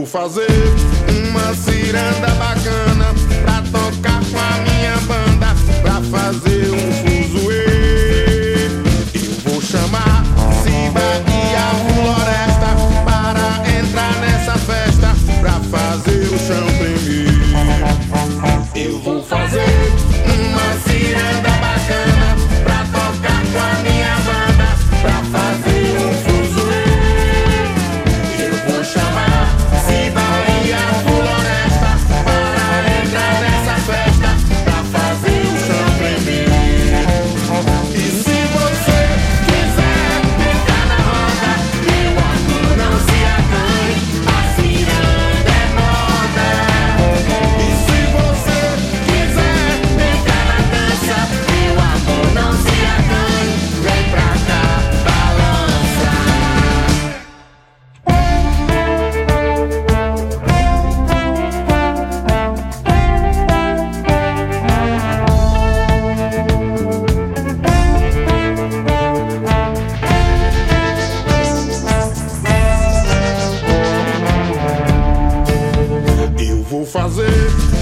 Vou fazer uma ciranda bacana pra tocar com a minha banda, pra fazer um fuzuê. Eu vou chamar Ciba e a Floresta para entrar nessa festa, pra fazer o chão tremer. fazer.